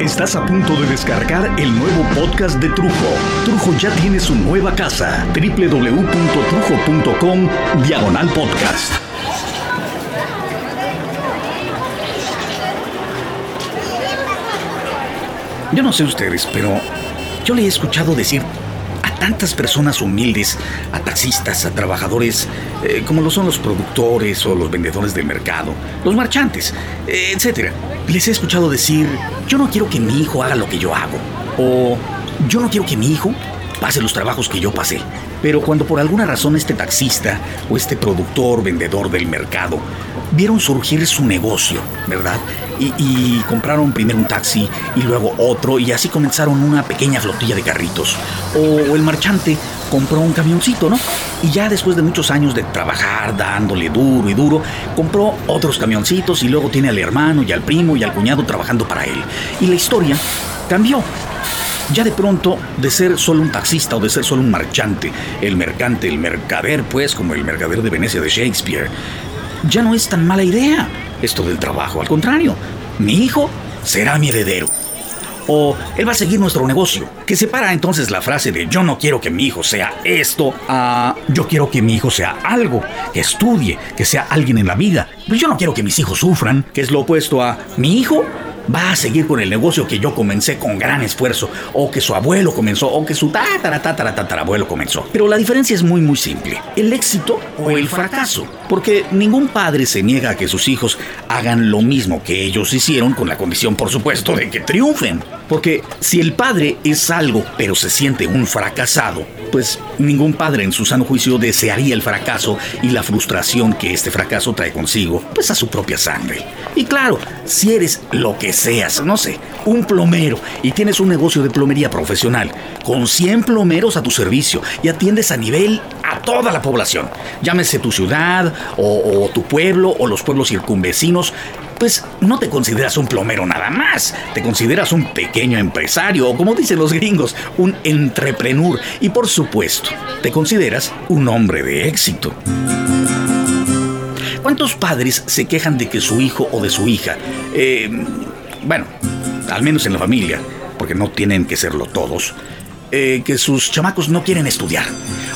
Estás a punto de descargar el nuevo podcast de Trujo. Trujo ya tiene su nueva casa. www.trujo.com Diagonal Podcast. Yo no sé ustedes, pero yo le he escuchado decir a tantas personas humildes, a taxistas, a trabajadores, eh, como lo son los productores o los vendedores del mercado, los marchantes, eh, etc. Les he escuchado decir, yo no quiero que mi hijo haga lo que yo hago. O yo no quiero que mi hijo pase los trabajos que yo pasé. Pero cuando por alguna razón este taxista o este productor, vendedor del mercado, vieron surgir su negocio, ¿verdad? Y, compraron primero un taxi y luego otro y así comenzaron una pequeña flotilla de carritos. O, el marchante compró un camioncito, ¿no? Y ya después de muchos años de trabajar dándole duro y duro, compró otros camioncitos y luego tiene al hermano y al primo y al cuñado trabajando para él. Y la historia cambió ya de pronto, de ser solo un taxista o de ser solo un marchante, el mercante, el mercader, pues, como el mercader de Venecia de Shakespeare, ya no es tan mala idea esto del trabajo. Al contrario, mi hijo será mi heredero. O él va a seguir nuestro negocio. Que separa entonces la frase de yo no quiero que mi hijo sea esto a yo quiero que mi hijo sea algo, que estudie, que sea alguien en la vida. Pero yo no quiero que mis hijos sufran, que es lo opuesto a mi hijo va a seguir con el negocio que yo comencé con gran esfuerzo, o que su abuelo comenzó, o que su tatara, tatara, tatarabuelo comenzó. Pero la diferencia es muy, muy simple. El éxito o el fracaso. Porque ningún padre se niega a que sus hijos hagan lo mismo que ellos hicieron, con la condición, por supuesto, de que triunfen. Porque si el padre es algo, pero se siente un fracasado, pues ningún padre en su sano juicio desearía el fracaso y la frustración que este fracaso trae consigo, pues a su propia sangre. Y claro, si eres lo que seas, no sé, un plomero y tienes un negocio de plomería profesional con 100 plomeros a tu servicio y atiendes a nivel a toda la población, llámese tu ciudad o, o tu pueblo o los pueblos circunvecinos, pues no te consideras un plomero nada más, te consideras un pequeño empresario o como dicen los gringos, un entrepreneur y por supuesto, te consideras un hombre de éxito. ¿Cuántos padres se quejan de que su hijo o de su hija, eh, bueno, al menos en la familia, porque no tienen que serlo todos, eh, que sus chamacos no quieren estudiar?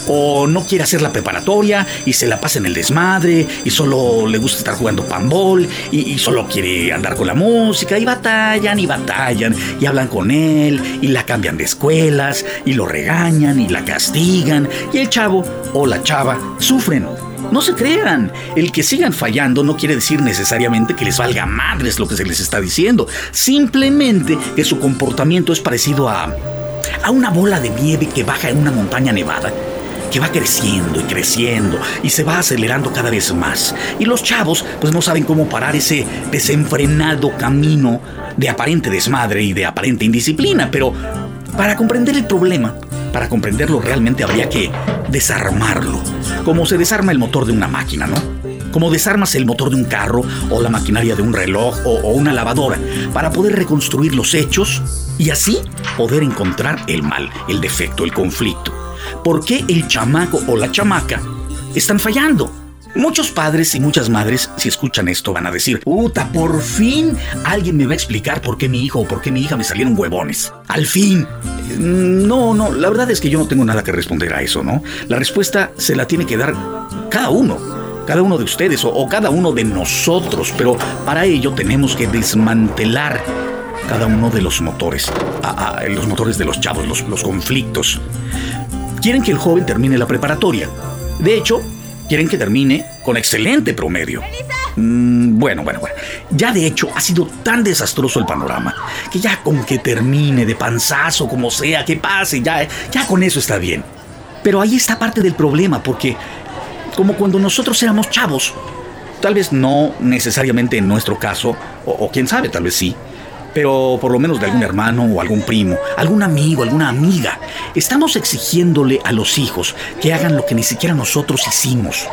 o no quiere hacer la preparatoria y se la pasa en el desmadre y solo le gusta estar jugando panball y, solo quiere andar con la música y batallan y batallan y hablan con él y la cambian de escuelas y lo regañan y la castigan y el chavo o la chava sufren. No se crean, el que sigan fallando no quiere decir necesariamente que les valga madres lo que se les está diciendo, simplemente que su comportamiento es parecido a a una bola de nieve que baja en una montaña nevada que va creciendo y creciendo y se va acelerando cada vez más. Y los chavos pues no saben cómo parar ese desenfrenado camino de aparente desmadre y de aparente indisciplina, pero para comprender el problema, para comprenderlo realmente habría que desarmarlo, como se desarma el motor de una máquina, ¿no? Como desarmas el motor de un carro o la maquinaria de un reloj o, una lavadora, para poder reconstruir los hechos y así poder encontrar el mal, el defecto, el conflicto. ¿Por qué el chamaco o la chamaca están fallando? Muchos padres y muchas madres, si escuchan esto, van a decir, puta, por fin alguien me va a explicar por qué mi hijo o por qué mi hija me salieron huevones. Al fin. No, no, la verdad es que yo no tengo nada que responder a eso, ¿no? La respuesta se la tiene que dar cada uno, cada uno de ustedes o, cada uno de nosotros, pero para ello tenemos que desmantelar cada uno de los motores, los motores de los chavos, los, los conflictos quieren que el joven termine la preparatoria. De hecho, quieren que termine con excelente promedio. Mm, bueno, bueno, bueno. Ya de hecho ha sido tan desastroso el panorama que ya con que termine de panzazo, como sea, que pase, ya, ya con eso está bien. Pero ahí está parte del problema, porque como cuando nosotros éramos chavos, tal vez no necesariamente en nuestro caso, o quién sabe, tal vez sí, pero por lo menos de algún hermano o algún primo, algún amigo, alguna amiga. Estamos exigiéndole a los hijos que hagan lo que ni siquiera nosotros hicimos,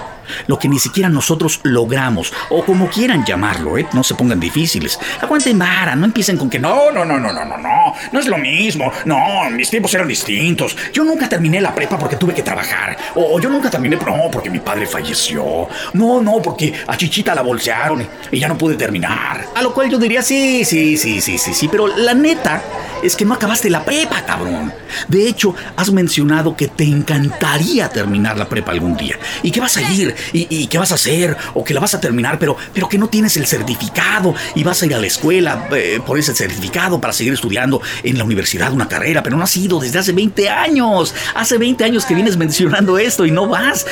lo que ni siquiera nosotros logramos, o como quieran llamarlo, ¿eh? No se pongan difíciles. Aguanten vara, no empiecen con que no, no, no, no, no, no, no. no, no es lo mismo. No, mis tiempos eran distintos. Yo nunca terminé la prepa porque tuve que trabajar. O yo nunca terminé, no, porque mi padre falleció. No, no, porque a Chichita la bolsearon y ya no pude terminar. A lo cual yo diría, sí, sí, sí, sí, sí, sí, pero la neta es que no acabaste la prepa, cabrón. De hecho, has mencionado que te encantaría terminar la prepa algún día. Y que vas a ir, y, y que vas a hacer, o que la vas a terminar, pero, pero que no tienes el certificado y vas a ir a la escuela eh, por ese certificado para seguir estudiando en la universidad una carrera, pero no has ido desde hace 20 años. Hace 20 años que vienes mencionando esto y no vas.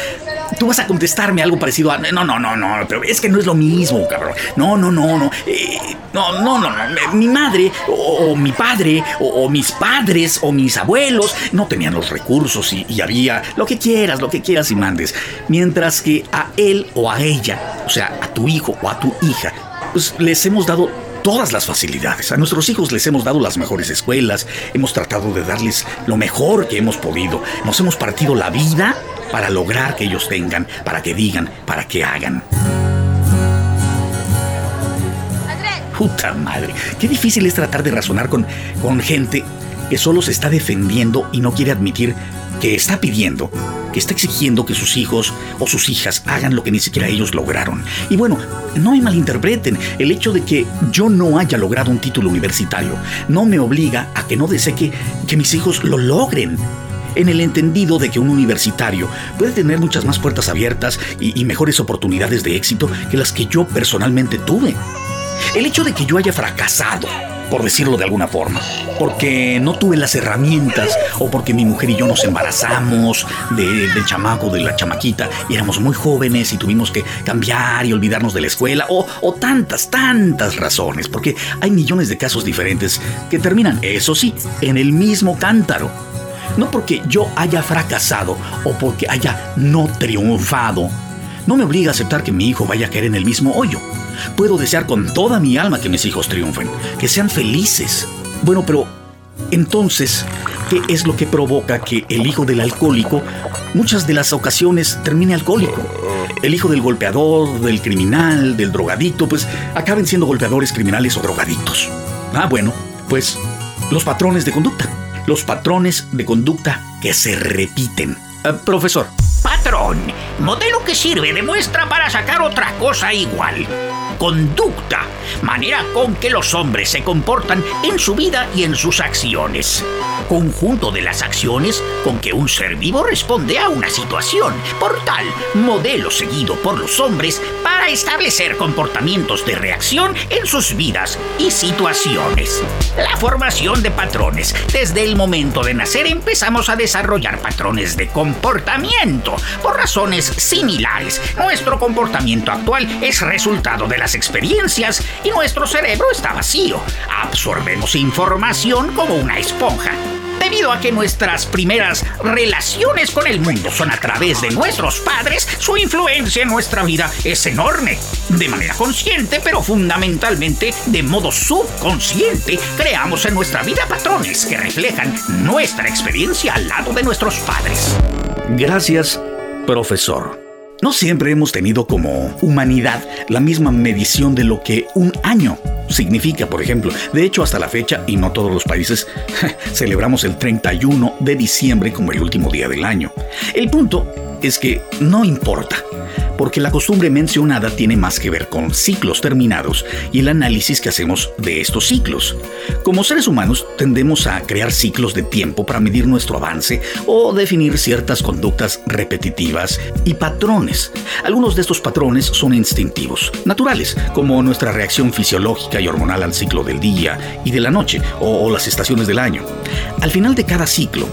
Tú vas a contestarme algo parecido a... No, no, no, no, pero es que no es lo mismo, cabrón. No, no, no, no. Eh, no, no, no, no. Mi madre o, mi padre o, mis padres o mis abuelos no tenían los recursos y había lo que quieras, lo que quieras y mandes. Mientras que a él o a ella, o sea, a tu hijo o a tu hija, pues les hemos dado todas las facilidades. A nuestros hijos les hemos dado las mejores escuelas, hemos tratado de darles lo mejor que hemos podido. Nos hemos partido la vida para lograr que ellos tengan, para que digan, para que hagan. Puta madre, qué difícil es tratar de razonar con, con gente que solo se está defendiendo y no quiere admitir que está pidiendo, está exigiendo que sus hijos o sus hijas hagan lo que ni siquiera ellos lograron. Y bueno, no me malinterpreten, el hecho de que yo no haya logrado un título universitario no me obliga a que no desee que, que mis hijos lo logren en el entendido de que un universitario puede tener muchas más puertas abiertas y, mejores oportunidades de éxito que las que yo personalmente tuve. El hecho de que yo haya fracasado por decirlo de alguna forma. Porque no tuve las herramientas o porque mi mujer y yo nos embarazamos del chamaco, de la chamaquita, y éramos muy jóvenes y tuvimos que cambiar y olvidarnos de la escuela, o, o tantas, tantas razones, porque hay millones de casos diferentes que terminan, eso sí, en el mismo cántaro. No porque yo haya fracasado o porque haya no triunfado, no me obliga a aceptar que mi hijo vaya a caer en el mismo hoyo. Puedo desear con toda mi alma que mis hijos triunfen, que sean felices. Bueno, pero entonces, ¿qué es lo que provoca que el hijo del alcohólico muchas de las ocasiones termine alcohólico? El hijo del golpeador, del criminal, del drogadicto, pues acaben siendo golpeadores, criminales o drogaditos. Ah, bueno, pues los patrones de conducta. Los patrones de conducta que se repiten. Ah, profesor. Patrón, modelo que sirve de muestra para sacar otra cosa igual conducta, manera con que los hombres se comportan en su vida y en sus acciones. Conjunto de las acciones con que un ser vivo responde a una situación. Por tal, modelo seguido por los hombres para establecer comportamientos de reacción en sus vidas y situaciones. La formación de patrones. Desde el momento de nacer empezamos a desarrollar patrones de comportamiento. Por razones similares, nuestro comportamiento actual es resultado de la experiencias y nuestro cerebro está vacío. Absorbemos información como una esponja. Debido a que nuestras primeras relaciones con el mundo son a través de nuestros padres, su influencia en nuestra vida es enorme. De manera consciente, pero fundamentalmente de modo subconsciente, creamos en nuestra vida patrones que reflejan nuestra experiencia al lado de nuestros padres. Gracias, profesor. No siempre hemos tenido como humanidad la misma medición de lo que un año significa, por ejemplo. De hecho, hasta la fecha, y no todos los países, celebramos el 31 de diciembre como el último día del año. El punto es que no importa porque la costumbre mencionada tiene más que ver con ciclos terminados y el análisis que hacemos de estos ciclos. Como seres humanos tendemos a crear ciclos de tiempo para medir nuestro avance o definir ciertas conductas repetitivas y patrones. Algunos de estos patrones son instintivos, naturales, como nuestra reacción fisiológica y hormonal al ciclo del día y de la noche o, las estaciones del año. Al final de cada ciclo,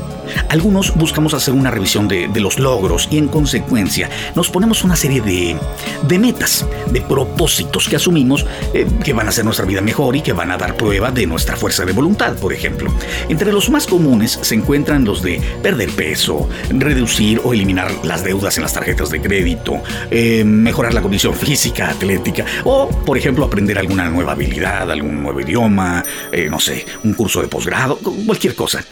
algunos buscamos hacer una revisión de, los logros y en consecuencia nos ponemos una serie de, metas, de propósitos que asumimos eh, que van a hacer nuestra vida mejor y que van a dar prueba de nuestra fuerza de voluntad, por ejemplo. Entre los más comunes se encuentran los de perder peso, reducir o eliminar las deudas en las tarjetas de crédito, eh, mejorar la condición física, atlética o, por ejemplo, aprender alguna nueva habilidad, algún nuevo idioma, eh, no sé, un curso de posgrado, cualquier cosa.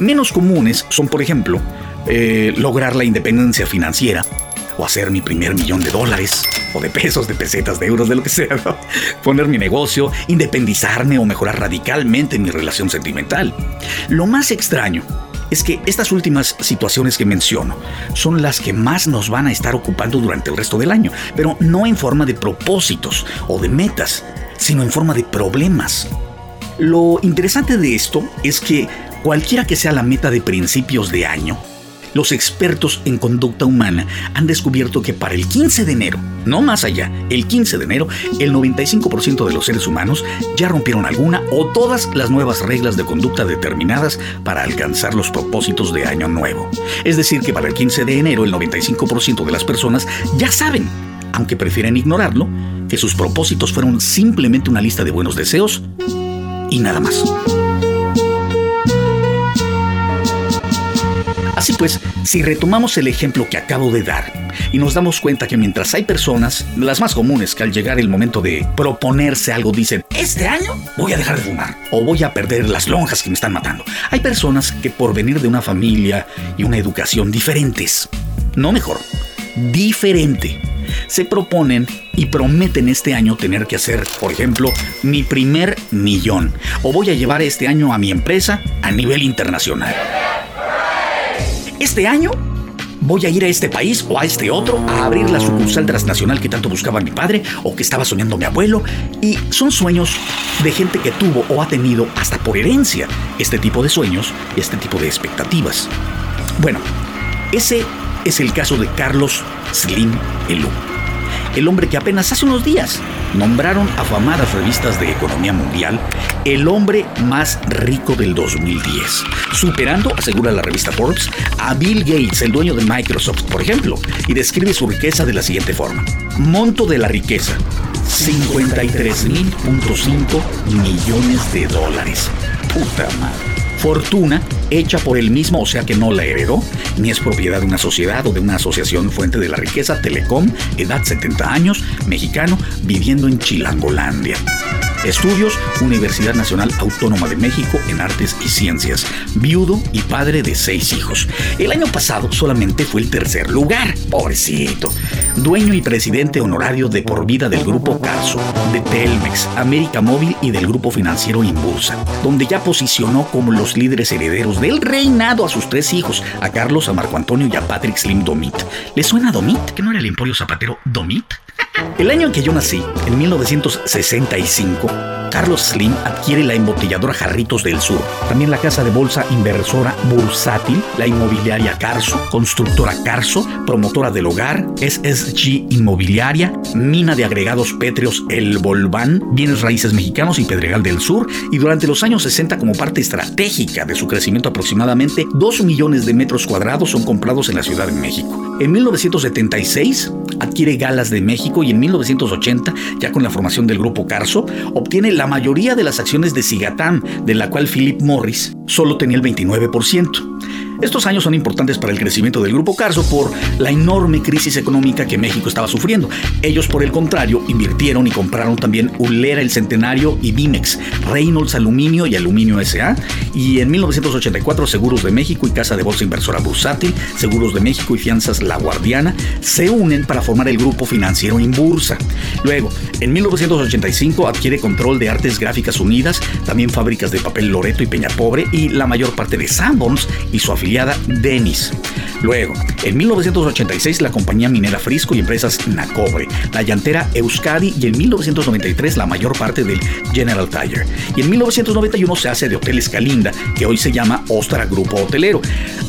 Menos comunes son, por ejemplo, eh, lograr la independencia financiera o hacer mi primer millón de dólares, o de pesos, de pesetas, de euros, de lo que sea, poner mi negocio, independizarme o mejorar radicalmente mi relación sentimental. Lo más extraño es que estas últimas situaciones que menciono son las que más nos van a estar ocupando durante el resto del año, pero no en forma de propósitos o de metas, sino en forma de problemas. Lo interesante de esto es que cualquiera que sea la meta de principios de año, los expertos en conducta humana han descubierto que para el 15 de enero, no más allá, el 15 de enero, el 95% de los seres humanos ya rompieron alguna o todas las nuevas reglas de conducta determinadas para alcanzar los propósitos de año nuevo. Es decir, que para el 15 de enero el 95% de las personas ya saben, aunque prefieren ignorarlo, que sus propósitos fueron simplemente una lista de buenos deseos y nada más. Así pues, si retomamos el ejemplo que acabo de dar y nos damos cuenta que mientras hay personas, las más comunes, que al llegar el momento de proponerse algo dicen, este año voy a dejar de fumar o voy a perder las lonjas que me están matando. Hay personas que por venir de una familia y una educación diferentes, no mejor, diferente, se proponen y prometen este año tener que hacer, por ejemplo, mi primer millón o voy a llevar este año a mi empresa a nivel internacional este año voy a ir a este país o a este otro a abrir la sucursal transnacional que tanto buscaba mi padre o que estaba soñando mi abuelo. Y son sueños de gente que tuvo o ha tenido hasta por herencia este tipo de sueños y este tipo de expectativas. Bueno, ese es el caso de Carlos Slim Elú el hombre que apenas hace unos días nombraron afamadas revistas de economía mundial el hombre más rico del 2010, superando, asegura la revista Forbes, a Bill Gates, el dueño de Microsoft, por ejemplo, y describe su riqueza de la siguiente forma. Monto de la riqueza, 53.5 millones de dólares. Puta madre fortuna hecha por él mismo, o sea que no la heredó, ni es propiedad de una sociedad o de una asociación fuente de la riqueza, Telecom, edad 70 años, mexicano, viviendo en Chilangolandia. Estudios, Universidad Nacional Autónoma de México en Artes y Ciencias. Viudo y padre de seis hijos. El año pasado solamente fue el tercer lugar. Pobrecito. Dueño y presidente honorario de por vida del Grupo Carso, de Telmex, América Móvil y del Grupo Financiero Inbursa, donde ya posicionó como los líderes herederos del reinado a sus tres hijos, a Carlos, a Marco Antonio y a Patrick Slim Domit. ¿Le suena Domit? ¿Que no era el Emporio Zapatero Domit? El año en que yo nací, en 1965, Carlos Slim adquiere la embotelladora Jarritos del Sur, también la casa de bolsa inversora Bursátil, la inmobiliaria Carso, constructora Carso, promotora del hogar, SSG Inmobiliaria, mina de agregados pétreos El Volván, bienes raíces mexicanos y Pedregal del Sur, y durante los años 60 como parte estratégica de su crecimiento aproximadamente 2 millones de metros cuadrados son comprados en la Ciudad de México. En 1976 adquiere Galas de México y en 1980, ya con la formación del grupo Carso, obtiene la mayoría de las acciones de Sigatam, de la cual Philip Morris solo tenía el 29%. Estos años son importantes para el crecimiento del Grupo Carso por la enorme crisis económica que México estaba sufriendo. Ellos, por el contrario, invirtieron y compraron también Ulera el Centenario y Bimex, Reynolds Aluminio y Aluminio SA, y en 1984 Seguros de México y Casa de Bolsa Inversora Bursátil, Seguros de México y Fianzas La Guardiana se unen para formar el Grupo Financiero Inbursa. Luego, en 1985 adquiere control de Artes Gráficas Unidas, también fábricas de papel Loreto y Peña Pobre y la mayor parte de Sanborns y su Denis. Luego, en 1986 la compañía minera Frisco y empresas Nacobre, la llantera Euskadi y en 1993 la mayor parte del General Tire. Y en 1991 se hace de Hoteles Calinda, que hoy se llama Ostra Grupo Hotelero.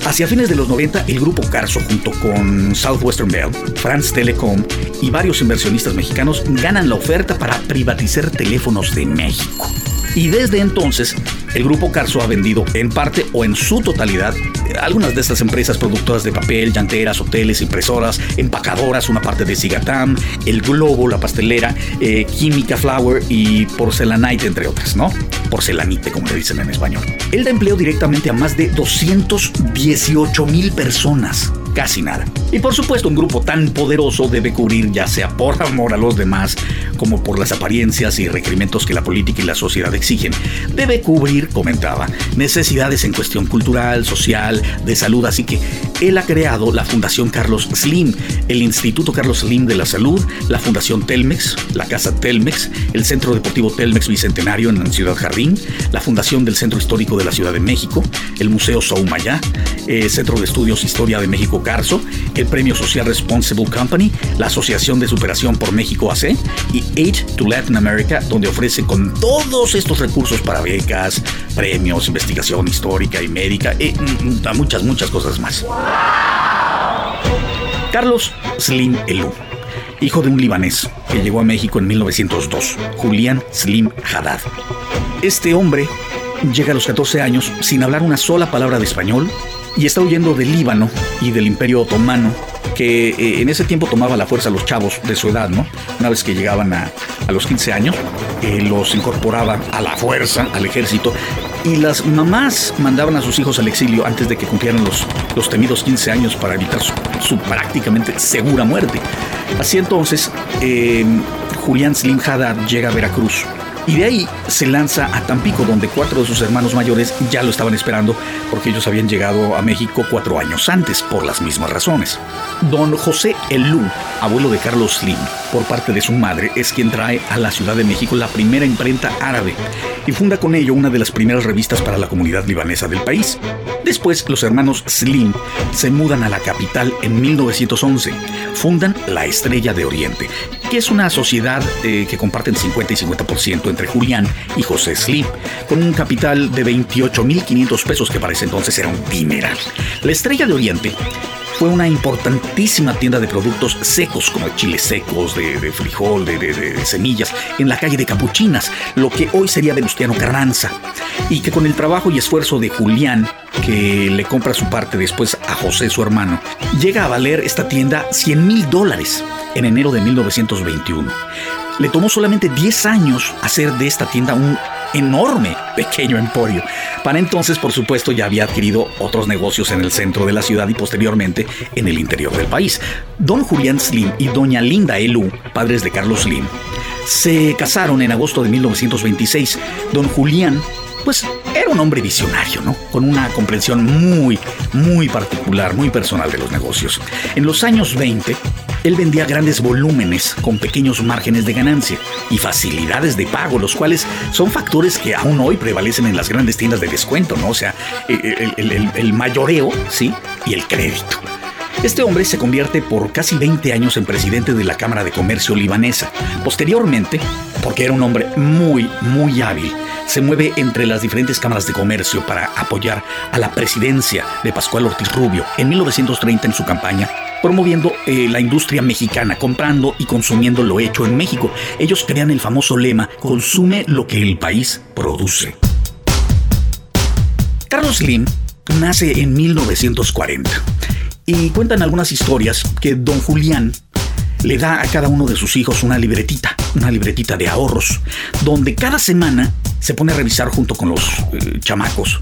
Hacia fines de los 90 el grupo Carso junto con Southwestern Bell, France Telecom y varios inversionistas mexicanos ganan la oferta para privatizar teléfonos de México. Y desde entonces, el grupo Carso ha vendido en parte o en su totalidad algunas de estas empresas productoras de papel, llanteras, hoteles, impresoras, empacadoras, una parte de Sigatam, el Globo, la pastelera, eh, Química Flower y Porcelanite, entre otras, ¿no? Porcelanite, como le dicen en español. Él da empleo directamente a más de 218 mil personas casi nada. Y por supuesto, un grupo tan poderoso debe cubrir, ya sea por amor a los demás, como por las apariencias y requerimientos que la política y la sociedad exigen, debe cubrir, comentaba, necesidades en cuestión cultural, social, de salud. Así que él ha creado la Fundación Carlos Slim, el Instituto Carlos Slim de la Salud, la Fundación Telmex, la Casa Telmex, el Centro Deportivo Telmex Bicentenario en Ciudad Jardín, la Fundación del Centro Histórico de la Ciudad de México, el Museo Soumaya, el eh, Centro de Estudios Historia de México Carso, el Premio Social Responsible Company, la Asociación de Superación por México AC y Aid to Latin America, donde ofrece con todos estos recursos para becas, premios, investigación histórica y médica y mm, mm, muchas, muchas cosas más. Carlos Slim Elou, hijo de un libanés que llegó a México en 1902, Julián Slim Haddad. Este hombre llega a los 14 años sin hablar una sola palabra de español y está huyendo del Líbano y del Imperio Otomano que eh, en ese tiempo tomaba la fuerza a los chavos de su edad, ¿no? Una vez que llegaban a, los 15 años, eh, los incorporaba a la fuerza, al ejército, y las mamás mandaban a sus hijos al exilio antes de que cumplieran los, los temidos 15 años para evitar su, prácticamente segura muerte. Así entonces, eh, Julián Slim Haddad llega a Veracruz y de ahí se lanza a Tampico, donde cuatro de sus hermanos mayores ya lo estaban esperando porque ellos habían llegado a México cuatro años antes por las mismas razones. Don José Elú, abuelo de Carlos Slim, por parte de su madre, es quien trae a la Ciudad de México la primera imprenta árabe y funda con ello una de las primeras revistas para la comunidad libanesa del país. Después, los hermanos Slim se mudan a la capital en 1911. Fundan La Estrella de Oriente, que es una sociedad eh, que comparten 50 y 50% entre Julián y José Slim, con un capital de 28.500 pesos que para ese entonces era un dineral. La Estrella de Oriente fue una importantísima tienda de productos secos como chiles secos, de, frijol, de, semillas, en la calle de Capuchinas, lo que hoy sería Venustiano Carranza, y que con el trabajo y esfuerzo de Julián, que le compra su parte después a José, su hermano, llega a valer esta tienda 100 mil dólares en enero de 1921. Le tomó solamente 10 años hacer de esta tienda un enorme pequeño emporio. Para entonces, por supuesto, ya había adquirido otros negocios en el centro de la ciudad y posteriormente en el interior del país. Don Julián Slim y doña Linda Elu, padres de Carlos Slim, se casaron en agosto de 1926. Don Julián pues era un hombre visionario, ¿no? Con una comprensión muy, muy particular, muy personal de los negocios. En los años 20, él vendía grandes volúmenes con pequeños márgenes de ganancia y facilidades de pago, los cuales son factores que aún hoy prevalecen en las grandes tiendas de descuento, ¿no? O sea, el, mayoreo, ¿sí? Y el crédito. Este hombre se convierte por casi 20 años en presidente de la Cámara de Comercio libanesa. Posteriormente, porque era un hombre muy, muy hábil, se mueve entre las diferentes cámaras de comercio para apoyar a la presidencia de Pascual Ortiz Rubio en 1930 en su campaña promoviendo eh, la industria mexicana, comprando y consumiendo lo hecho en México. Ellos crean el famoso lema, consume lo que el país produce. Carlos Slim nace en 1940 y cuentan algunas historias que don Julián le da a cada uno de sus hijos una libretita, una libretita de ahorros, donde cada semana se pone a revisar junto con los eh, chamacos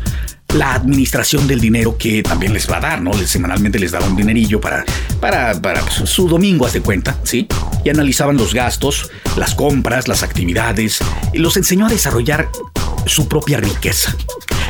la administración del dinero que también les va a dar, ¿no? semanalmente les daba un dinerillo para, para, para su domingo, haz de cuenta, ¿sí? Y analizaban los gastos, las compras, las actividades, y los enseñó a desarrollar su propia riqueza.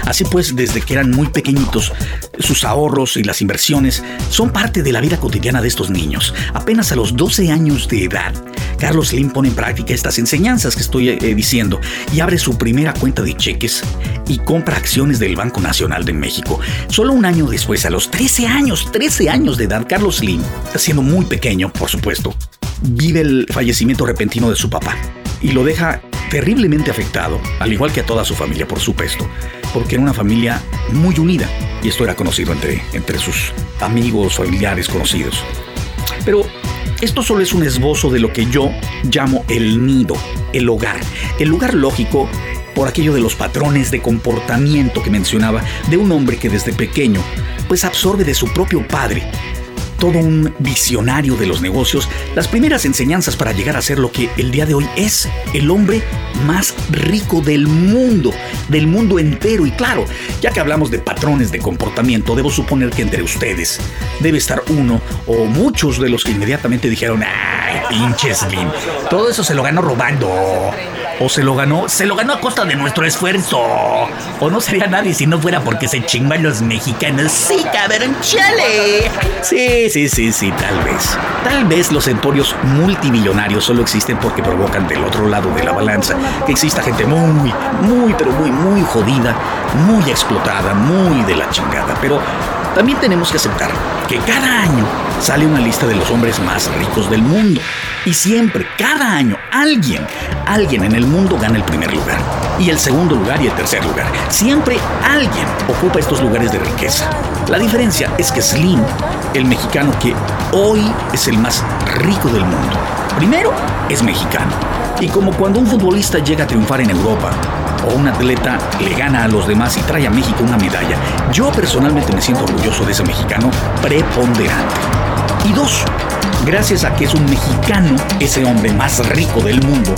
Así pues, desde que eran muy pequeñitos, sus ahorros y las inversiones son parte de la vida cotidiana de estos niños. Apenas a los 12 años de edad, Carlos Slim pone en práctica estas enseñanzas que estoy eh, diciendo y abre su primera cuenta de cheques y compra acciones del Banco Nacional de México. Solo un año después, a los 13 años, 13 años de edad, Carlos Slim, siendo muy pequeño, por supuesto, vive el fallecimiento repentino de su papá y lo deja terriblemente afectado, al igual que a toda su familia, por supuesto, porque era una familia muy unida y esto era conocido entre, entre sus amigos, familiares, conocidos. Pero esto solo es un esbozo de lo que yo llamo el nido, el hogar, el lugar lógico por aquello de los patrones de comportamiento que mencionaba de un hombre que desde pequeño pues absorbe de su propio padre todo un visionario de los negocios, las primeras enseñanzas para llegar a ser lo que el día de hoy es el hombre más rico del mundo, del mundo entero. Y claro, ya que hablamos de patrones de comportamiento, debo suponer que entre ustedes debe estar uno o muchos de los que inmediatamente dijeron, ay, pinche Slim, todo eso se lo ganó robando. O se lo ganó, se lo ganó a costa de nuestro esfuerzo. O no sería nadie si no fuera porque se chingan los mexicanos. Sí, cabrón, chale. Sí, sí, sí, sí, tal vez. Tal vez los emporios multimillonarios solo existen porque provocan del otro lado de la balanza que exista gente muy, muy, pero muy, muy jodida, muy explotada, muy de la chingada. Pero también tenemos que aceptar que cada año sale una lista de los hombres más ricos del mundo. Y siempre, cada año, alguien, alguien en el mundo gana el primer lugar. Y el segundo lugar y el tercer lugar. Siempre alguien ocupa estos lugares de riqueza. La diferencia es que Slim, el mexicano que hoy es el más rico del mundo, primero es mexicano. Y como cuando un futbolista llega a triunfar en Europa, o un atleta le gana a los demás y trae a México una medalla, yo personalmente me siento orgulloso de ese mexicano preponderante. Y dos, gracias a que es un mexicano, ese hombre más rico del mundo,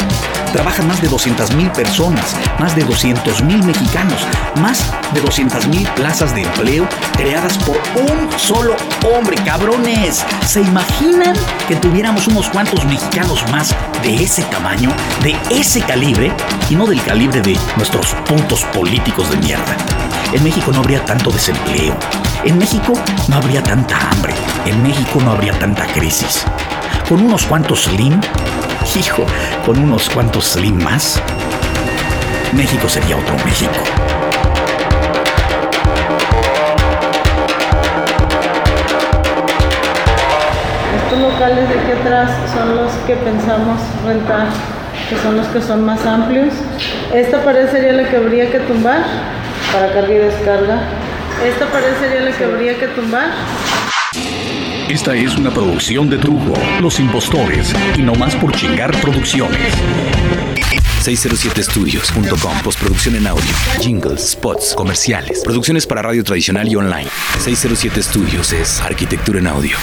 trabajan más de 200 mil personas, más de 200 mil mexicanos, más de 200 mil plazas de empleo creadas por un solo hombre, cabrones. ¿Se imaginan que tuviéramos unos cuantos mexicanos más de ese tamaño, de ese calibre, y no del calibre de nuestros puntos políticos de mierda? En México no habría tanto desempleo. En México no habría tanta hambre. En México no habría tanta crisis. Con unos cuantos slim, hijo, con unos cuantos slim más, México sería otro México. Estos locales de aquí atrás son los que pensamos rentar, que son los que son más amplios. Esta pared sería la que habría que tumbar para carga y descarga. Esta pared sería la que habría que tumbar. Esta es una producción de Trujo, Los Impostores y No Más por Chingar Producciones. 607studios.com Postproducción en audio, jingles, spots, comerciales, producciones para radio tradicional y online. 607 Studios es arquitectura en audio.